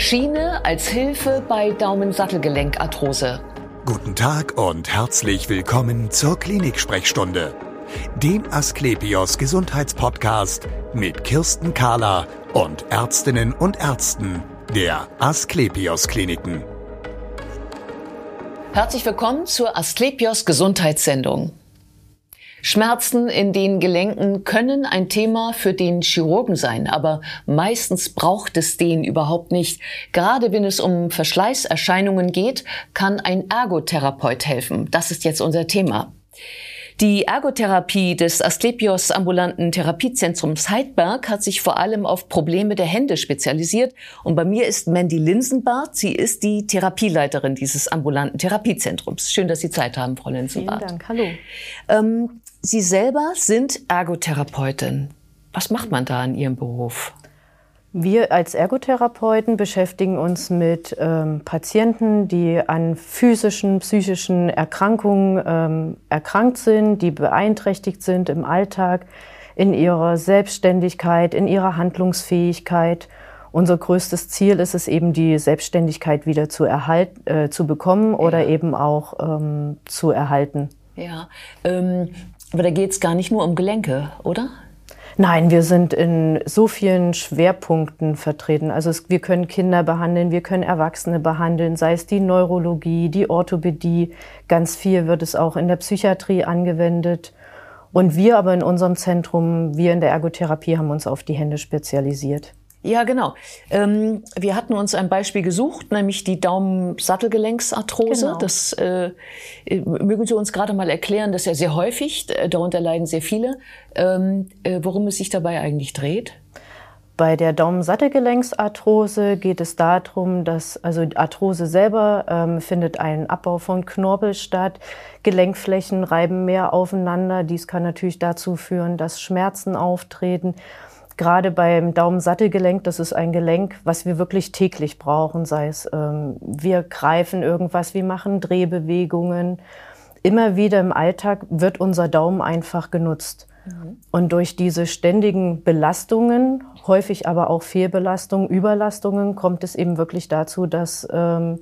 Schiene als Hilfe bei Daumensattelgelenkarthrose. Guten Tag und herzlich willkommen zur Klinik-Sprechstunde, dem Asklepios Gesundheitspodcast mit Kirsten Kahler und Ärztinnen und Ärzten der Asklepios Kliniken. Herzlich willkommen zur Asklepios Gesundheitssendung. Schmerzen in den Gelenken können ein Thema für den Chirurgen sein, aber meistens braucht es den überhaupt nicht. Gerade wenn es um Verschleißerscheinungen geht, kann ein Ergotherapeut helfen. Das ist jetzt unser Thema. Die Ergotherapie des Asklepios ambulanten Therapiezentrums Heidberg hat sich vor allem auf Probleme der Hände spezialisiert. Und bei mir ist Mandy Linsenbart. Sie ist die Therapieleiterin dieses ambulanten Therapiezentrums. Schön, dass Sie Zeit haben, Frau Linsenbart. Vielen Dank. Hallo. Ähm, Sie selber sind Ergotherapeutin. Was macht man da in Ihrem Beruf? Wir als Ergotherapeuten beschäftigen uns mit ähm, Patienten, die an physischen, psychischen Erkrankungen ähm, erkrankt sind, die beeinträchtigt sind im Alltag, in ihrer Selbstständigkeit, in ihrer Handlungsfähigkeit. Unser größtes Ziel ist es eben, die Selbstständigkeit wieder zu, erhalten, äh, zu bekommen oder ja. eben auch ähm, zu erhalten. Ja, ähm, aber da geht es gar nicht nur um Gelenke, oder? Nein, wir sind in so vielen Schwerpunkten vertreten. Also es, wir können Kinder behandeln, wir können Erwachsene behandeln, sei es die Neurologie, die Orthopädie. Ganz viel wird es auch in der Psychiatrie angewendet. Und wir aber in unserem Zentrum, wir in der Ergotherapie haben uns auf die Hände spezialisiert. Ja, genau. Ähm, wir hatten uns ein Beispiel gesucht, nämlich die Daumensattelgelenksarthrose. Genau. Das äh, mögen Sie uns gerade mal erklären, das ist ja sehr häufig, äh, darunter leiden sehr viele. Ähm, äh, worum es sich dabei eigentlich dreht? Bei der Daumensattelgelenksarthrose geht es darum, dass also Arthrose selber ähm, findet ein Abbau von Knorpel statt. Gelenkflächen reiben mehr aufeinander. Dies kann natürlich dazu führen, dass Schmerzen auftreten gerade beim Daumensattelgelenk, das ist ein Gelenk, was wir wirklich täglich brauchen, sei es ähm, wir greifen irgendwas, wir machen Drehbewegungen. Immer wieder im Alltag wird unser Daumen einfach genutzt. Mhm. Und durch diese ständigen Belastungen, häufig aber auch Fehlbelastungen, Überlastungen, kommt es eben wirklich dazu, dass ähm,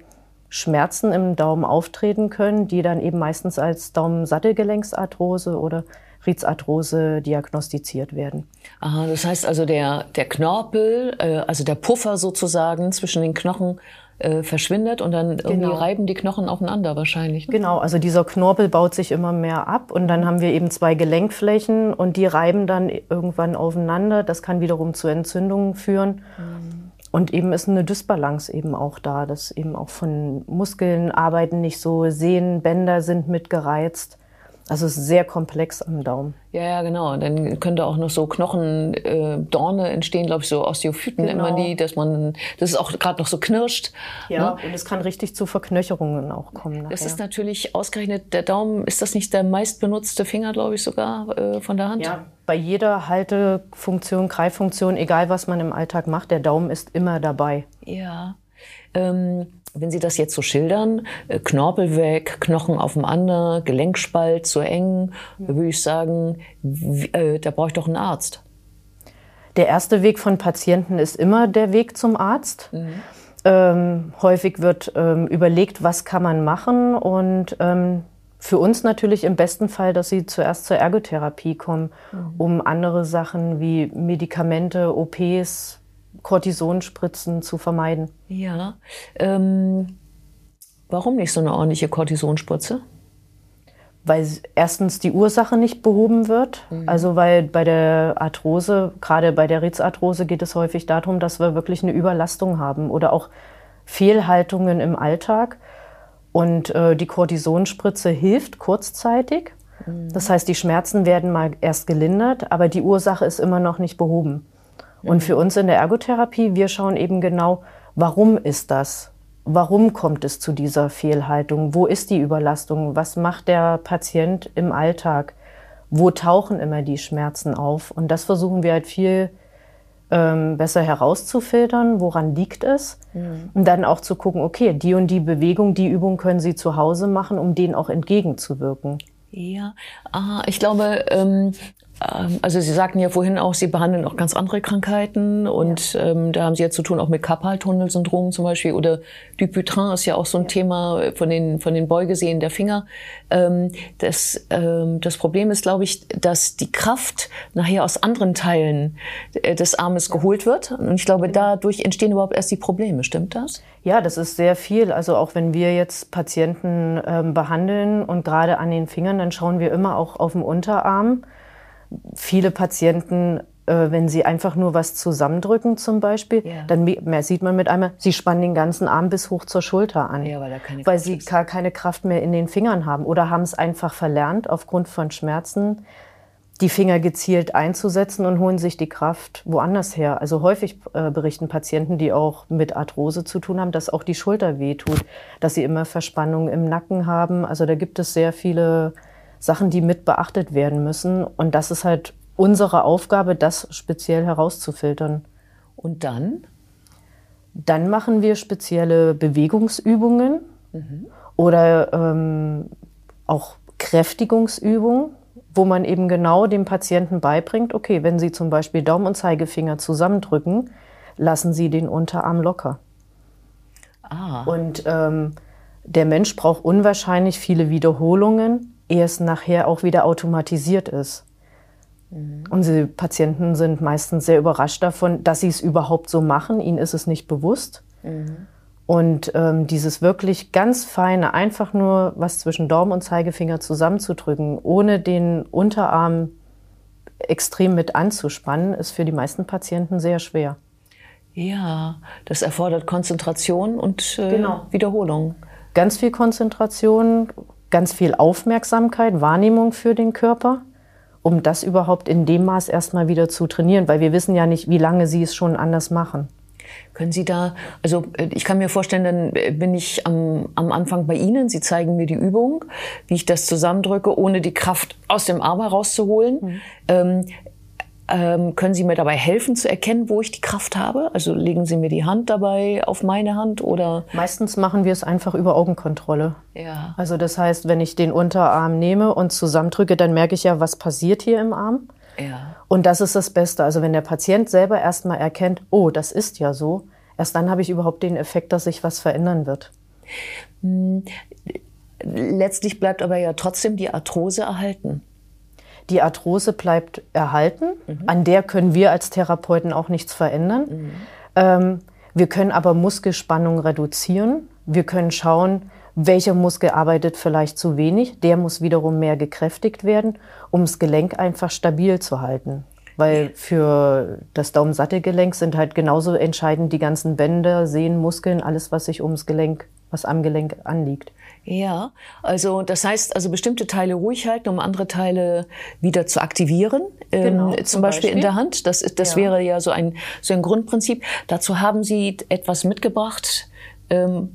Schmerzen im Daumen auftreten können, die dann eben meistens als Daumensattelgelenksarthrose oder Ritzarthrose diagnostiziert werden. Aha, das heißt also der, der Knorpel, äh, also der Puffer sozusagen zwischen den Knochen äh, verschwindet und dann irgendwie genau. reiben die Knochen aufeinander wahrscheinlich. Ne? Genau, also dieser Knorpel baut sich immer mehr ab und dann haben wir eben zwei Gelenkflächen und die reiben dann irgendwann aufeinander. Das kann wiederum zu Entzündungen führen. Mhm. Und eben ist eine Dysbalance eben auch da, dass eben auch von Muskeln arbeiten nicht so, Sehnen, Bänder sind mitgereizt. Also es ist sehr komplex am Daumen. Ja, ja, genau. Dann könnte auch noch so Knochendorne äh, entstehen, glaube ich, so Osteophyten genau. immer die, dass man, das ist auch gerade noch so knirscht. Ja, ne? und es kann richtig zu Verknöcherungen auch kommen. Nachher. Das ist natürlich ausgerechnet, der Daumen, ist das nicht der meistbenutzte Finger, glaube ich, sogar äh, von der Hand? Ja, bei jeder Haltefunktion, Greiffunktion, egal was man im Alltag macht, der Daumen ist immer dabei. Ja. Ähm, wenn Sie das jetzt so schildern, äh, Knorpel weg, Knochen aufeinander, Gelenkspalt zu eng, ja. würde ich sagen, äh, da brauche ich doch einen Arzt. Der erste Weg von Patienten ist immer der Weg zum Arzt. Mhm. Ähm, häufig wird ähm, überlegt, was kann man machen und ähm, für uns natürlich im besten Fall, dass sie zuerst zur Ergotherapie kommen, mhm. um andere Sachen wie Medikamente, OPs, Cortisonspritzen zu vermeiden. Ja. Ähm, warum nicht so eine ordentliche Cortisonspritze? Weil erstens die Ursache nicht behoben wird. Mhm. Also weil bei der Arthrose, gerade bei der Ritzarthrose, geht es häufig darum, dass wir wirklich eine Überlastung haben oder auch Fehlhaltungen im Alltag. Und äh, die Cortisonspritze hilft kurzzeitig. Mhm. Das heißt, die Schmerzen werden mal erst gelindert, aber die Ursache ist immer noch nicht behoben. Und für uns in der Ergotherapie, wir schauen eben genau, warum ist das? Warum kommt es zu dieser Fehlhaltung? Wo ist die Überlastung? Was macht der Patient im Alltag? Wo tauchen immer die Schmerzen auf? Und das versuchen wir halt viel ähm, besser herauszufiltern, woran liegt es? Mhm. Und dann auch zu gucken, okay, die und die Bewegung, die Übung können Sie zu Hause machen, um denen auch entgegenzuwirken. Ja, ah, ich glaube, ähm, also Sie sagten ja vorhin auch, Sie behandeln auch ganz andere Krankheiten und ja. ähm, da haben Sie ja zu tun auch mit Karpaltunnelsyndrom zum Beispiel oder Dupuytren ist ja auch so ein. Thema von den, von den Beugesehnen der Finger. Ähm, das, ähm, das Problem ist, glaube ich, dass die Kraft nachher aus anderen Teilen äh, des Armes geholt wird und ich glaube, genau. dadurch entstehen überhaupt erst die Probleme. Stimmt das? Ja, das ist sehr viel. Also auch wenn wir jetzt Patienten ähm, behandeln und gerade an den Fingern, dann schauen wir immer auch auf den Unterarm viele Patienten, äh, wenn sie einfach nur was zusammendrücken zum Beispiel, ja. dann mehr sieht man mit einmal, sie spannen den ganzen Arm bis hoch zur Schulter an, ja, weil, weil sie gar keine Kraft mehr in den Fingern haben oder haben es einfach verlernt aufgrund von Schmerzen die Finger gezielt einzusetzen und holen sich die Kraft woanders her. Also häufig äh, berichten Patienten, die auch mit Arthrose zu tun haben, dass auch die Schulter wehtut, dass sie immer Verspannungen im Nacken haben. Also da gibt es sehr viele Sachen, die mit beachtet werden müssen. Und das ist halt unsere Aufgabe, das speziell herauszufiltern. Und dann? Dann machen wir spezielle Bewegungsübungen mhm. oder ähm, auch Kräftigungsübungen, wo man eben genau dem Patienten beibringt, okay, wenn Sie zum Beispiel Daumen und Zeigefinger zusammendrücken, lassen Sie den Unterarm locker. Ah. Und ähm, der Mensch braucht unwahrscheinlich viele Wiederholungen, ehe es nachher auch wieder automatisiert ist. Mhm. Unsere Patienten sind meistens sehr überrascht davon, dass sie es überhaupt so machen. Ihnen ist es nicht bewusst. Mhm. Und ähm, dieses wirklich ganz feine, einfach nur was zwischen Daumen und Zeigefinger zusammenzudrücken, ohne den Unterarm extrem mit anzuspannen, ist für die meisten Patienten sehr schwer. Ja, das erfordert Konzentration und äh, genau. Wiederholung. Ganz viel Konzentration, ganz viel Aufmerksamkeit, Wahrnehmung für den Körper, um das überhaupt in dem Maß erstmal wieder zu trainieren, weil wir wissen ja nicht, wie lange Sie es schon anders machen. Können Sie da, also äh, ich kann mir vorstellen, dann äh, bin ich am, am Anfang bei Ihnen. Sie zeigen mir die Übung, wie ich das zusammendrücke, ohne die Kraft aus dem Arm herauszuholen. Mhm. Ähm, ähm, können Sie mir dabei helfen zu erkennen, wo ich die Kraft habe? Also legen Sie mir die Hand dabei auf meine Hand oder? Meistens machen wir es einfach über Augenkontrolle. Ja. Also das heißt, wenn ich den Unterarm nehme und zusammendrücke, dann merke ich ja, was passiert hier im Arm. Ja. Und das ist das Beste. Also wenn der Patient selber erstmal erkennt, oh, das ist ja so, erst dann habe ich überhaupt den Effekt, dass sich was verändern wird. Hm. Letztlich bleibt aber ja trotzdem die Arthrose erhalten. Die Arthrose bleibt erhalten. Mhm. An der können wir als Therapeuten auch nichts verändern. Mhm. Ähm, wir können aber Muskelspannung reduzieren. Wir können schauen, welcher Muskel arbeitet vielleicht zu wenig. Der muss wiederum mehr gekräftigt werden, um das Gelenk einfach stabil zu halten. Weil für das Daumensattelgelenk sind halt genauso entscheidend die ganzen Bänder, Sehnen, Muskeln, alles, was sich ums Gelenk, was am Gelenk anliegt. Ja, also das heißt, also bestimmte Teile ruhig halten, um andere Teile wieder zu aktivieren, ähm, genau, ähm, zum, Beispiel, Beispiel, in der Hand. Das, das ja. wäre ja so ein, so ein Grundprinzip. Dazu haben Sie etwas mitgebracht, ähm,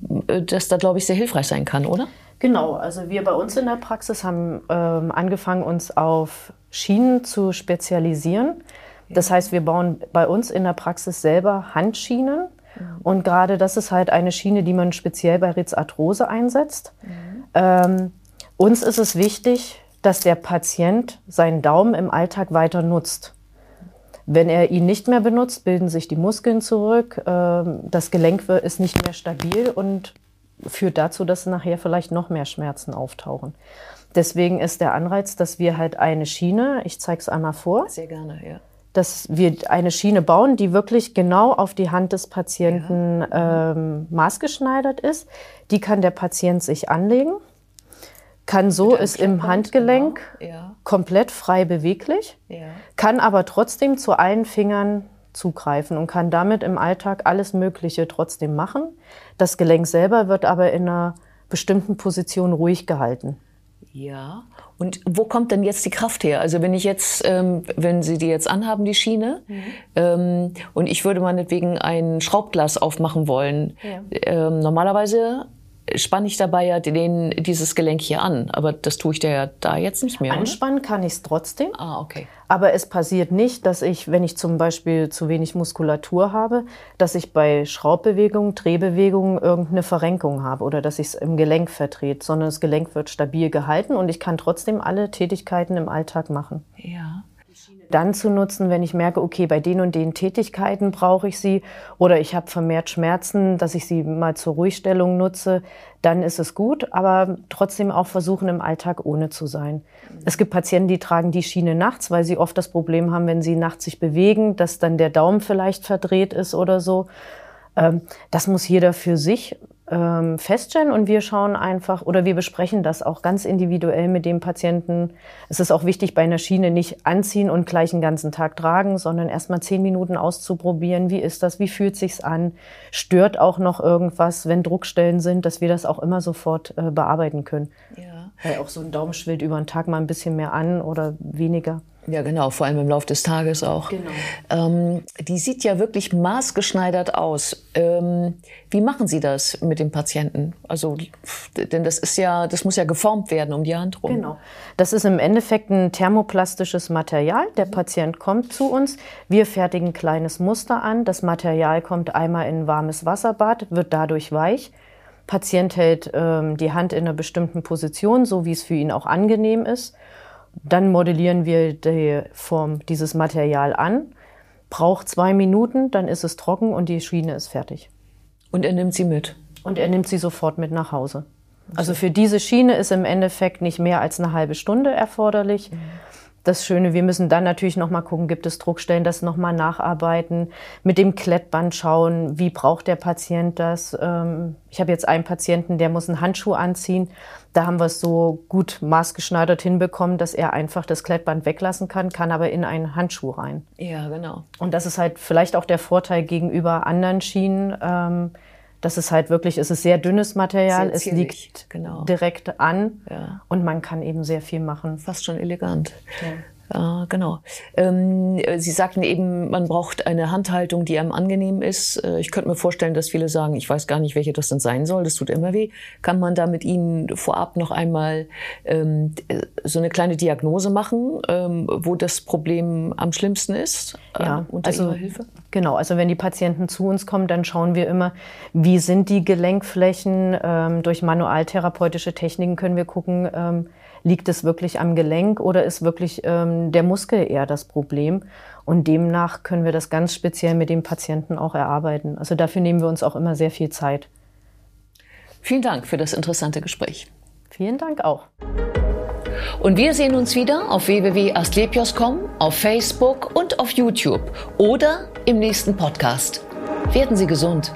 das da, glaube ich, sehr hilfreich sein kann, oder? Genau, also wir bei uns in der Praxis haben ähm, angefangen, uns auf Schienen zu spezialisieren. Das heißt, wir bauen bei uns in der Praxis selber Handschienen Mhm. Und gerade das ist halt eine Schiene, die man speziell bei Ritzarthrose einsetzt. Mhm. Ähm, uns ist es wichtig, dass der Patient seinen Daumen im Alltag weiter nutzt. Wenn er ihn nicht mehr benutzt, bilden sich die Muskeln zurück, ähm, das Gelenk ist nicht mehr stabil und führt dazu, dass nachher vielleicht noch mehr Schmerzen auftauchen. Deswegen ist der Anreiz, dass wir halt eine Schiene, ich zeige es einmal vor. Sehr gerne, ja dass wir eine Schiene bauen, die wirklich genau auf die Hand des Patienten ja. ähm, maßgeschneidert ist. Die kann der Patient sich anlegen, kann so ist im Handgelenk genau. ja. komplett frei beweglich, ja. kann aber trotzdem zu allen Fingern zugreifen und kann damit im Alltag alles Mögliche trotzdem machen. Das Gelenk selber wird aber in einer bestimmten Position ruhig gehalten. Ja. Und wo kommt denn jetzt die Kraft her? Also wenn ich jetzt, ähm, wenn Sie die jetzt anhaben, die Schiene, mhm. ähm, und ich würde meinetwegen ein Schraubglas aufmachen wollen, ja. ähm, normalerweise spanne ich dabei ja den, dieses Gelenk hier an. Aber das tue ich ja da jetzt nicht mehr. Anspannen oder? kann ich es trotzdem. Ah, okay. Aber es passiert nicht, dass ich, wenn ich zum Beispiel zu wenig Muskulatur habe, dass ich bei Schraubbewegungen, Drehbewegungen irgendeine Verrenkung habe oder dass ich es im Gelenk vertrete, sondern das Gelenk wird stabil gehalten und ich kann trotzdem alle Tätigkeiten im Alltag machen. Ja. Dann zu nutzen, wenn ich merke, okay, bei den und den Tätigkeiten brauche ich sie oder ich habe vermehrt Schmerzen, dass ich sie mal zur Ruhigstellung nutze, dann ist es gut, aber trotzdem auch versuchen, im Alltag ohne zu sein. Es gibt Patienten, die tragen die Schiene nachts, weil sie oft das Problem haben, wenn sie nachts sich bewegen, dass dann der Daumen vielleicht verdreht ist oder so. Ähm, das muss jeder für sich ähm, feststellen und wir schauen einfach oder wir besprechen das auch ganz individuell mit dem Patienten. Es ist auch wichtig, bei einer Schiene nicht anziehen und gleich einen ganzen Tag tragen, sondern erstmal zehn Minuten auszuprobieren. Wie ist das? Wie fühlt sich's an? Stört auch noch irgendwas, wenn Druckstellen sind, dass wir das auch immer sofort äh, bearbeiten können. Ja. Weil auch so ein Daumen schwillt über den Tag mal ein bisschen mehr an oder weniger. Ja, genau, vor allem im Laufe des Tages auch. Genau. Ähm, die sieht ja wirklich maßgeschneidert aus. Ähm, wie machen Sie das mit dem Patienten? Also, denn das ist ja, das muss ja geformt werden um die Hand rum. Genau. Das ist im Endeffekt ein thermoplastisches Material. Der Patient kommt zu uns, wir fertigen ein kleines Muster an. Das Material kommt einmal in ein warmes Wasserbad, wird dadurch weich. Patient hält ähm, die Hand in einer bestimmten Position, so wie es für ihn auch angenehm ist. Dann modellieren wir die Form dieses Material an, braucht zwei Minuten, dann ist es trocken und die Schiene ist fertig. Und er nimmt sie mit? Und er nimmt sie sofort mit nach Hause. Also für diese Schiene ist im Endeffekt nicht mehr als eine halbe Stunde erforderlich. Mhm das Schöne, wir müssen dann natürlich noch mal gucken, gibt es Druckstellen, das noch mal nacharbeiten, mit dem Klettband schauen, wie braucht der Patient das. Ähm, ich habe jetzt einen Patienten, der muss einen Handschuh anziehen. Da haben wir es so gut maßgeschneidert hinbekommen, dass er einfach das Klettband weglassen kann, kann aber in einen Handschuh rein. Ja, genau. Und das ist halt vielleicht auch der Vorteil gegenüber anderen Schienen. Das ist halt wirklich, es ist sehr dünnes Material, sehr es liegt genau. direkt an ja. und man kann eben sehr viel machen. Fast schon elegant. Ja. Ja, genau. Ähm, Sie sagten eben, man braucht eine Handhaltung, die einem angenehm ist. Äh, ich könnte mir vorstellen, dass viele sagen, ich weiß gar nicht, welche das denn sein soll. Das tut immer weh. Kann man da mit Ihnen vorab noch einmal ähm, so eine kleine Diagnose machen, ähm, wo das Problem am schlimmsten ist? Äh, ja, unter also, Ihrer Hilfe? Genau. Also wenn die Patienten zu uns kommen, dann schauen wir immer, wie sind die Gelenkflächen. Ähm, durch manualtherapeutische Techniken können wir gucken, ähm, liegt es wirklich am Gelenk oder ist wirklich ähm, der Muskel eher das Problem? Und demnach können wir das ganz speziell mit dem Patienten auch erarbeiten. Also dafür nehmen wir uns auch immer sehr viel Zeit. Vielen Dank für das interessante Gespräch. Vielen Dank auch. Und wir sehen uns wieder auf www.astlepios.com, auf Facebook und auf YouTube oder im nächsten Podcast. Werden Sie gesund.